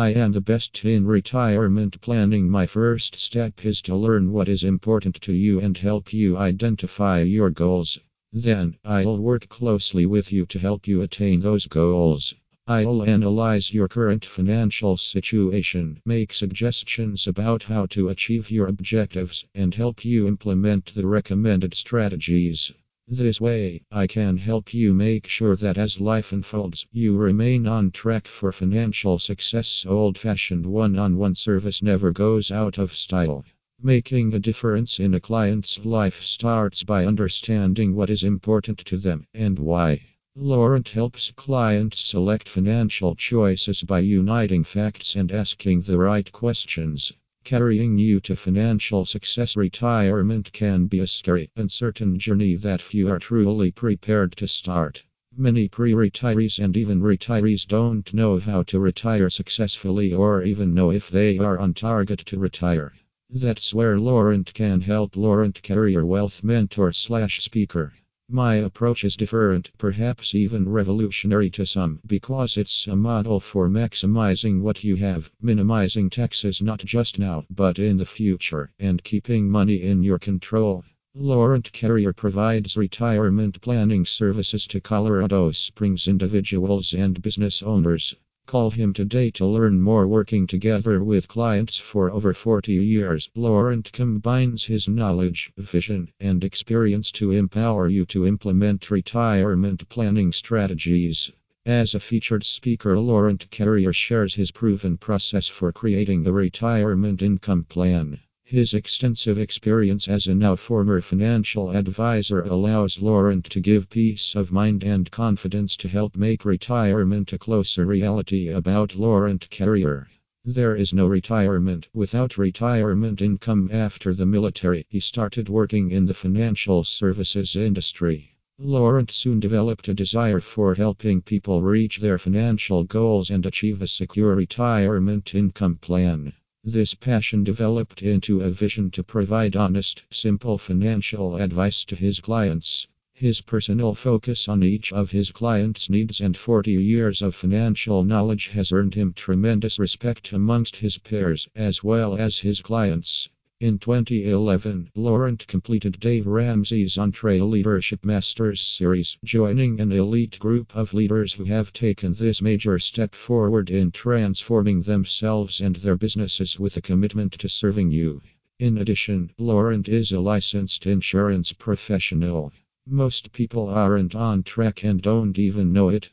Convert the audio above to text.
I am the best in retirement planning. My first step is to learn what is important to you and help you identify your goals. Then, I'll work closely with you to help you attain those goals. I'll analyze your current financial situation, make suggestions about how to achieve your objectives, and help you implement the recommended strategies. This way, I can help you make sure that as life unfolds, you remain on track for financial success. Old fashioned one on one service never goes out of style. Making a difference in a client's life starts by understanding what is important to them and why. Laurent helps clients select financial choices by uniting facts and asking the right questions. Carrying you to financial success, retirement can be a scary, uncertain journey that few are truly prepared to start. Many pre retirees and even retirees don't know how to retire successfully or even know if they are on target to retire. That's where Laurent can help. Laurent Carrier Wealth Mentor slash Speaker. My approach is different, perhaps even revolutionary to some, because it's a model for maximizing what you have, minimizing taxes not just now, but in the future, and keeping money in your control. Laurent Carrier provides retirement planning services to Colorado Springs individuals and business owners. Call him today to learn more. Working together with clients for over 40 years, Laurent combines his knowledge, vision, and experience to empower you to implement retirement planning strategies. As a featured speaker, Laurent Carrier shares his proven process for creating a retirement income plan. His extensive experience as a now former financial advisor allows Laurent to give peace of mind and confidence to help make retirement a closer reality. About Laurent Carrier. There is no retirement without retirement income after the military. He started working in the financial services industry. Laurent soon developed a desire for helping people reach their financial goals and achieve a secure retirement income plan. This passion developed into a vision to provide honest, simple financial advice to his clients. His personal focus on each of his clients' needs and 40 years of financial knowledge has earned him tremendous respect amongst his peers as well as his clients. In 2011, Laurent completed Dave Ramsey's EntreLeadership Masters series, joining an elite group of leaders who have taken this major step forward in transforming themselves and their businesses with a commitment to serving you. In addition, Laurent is a licensed insurance professional. Most people aren't on track and don't even know it.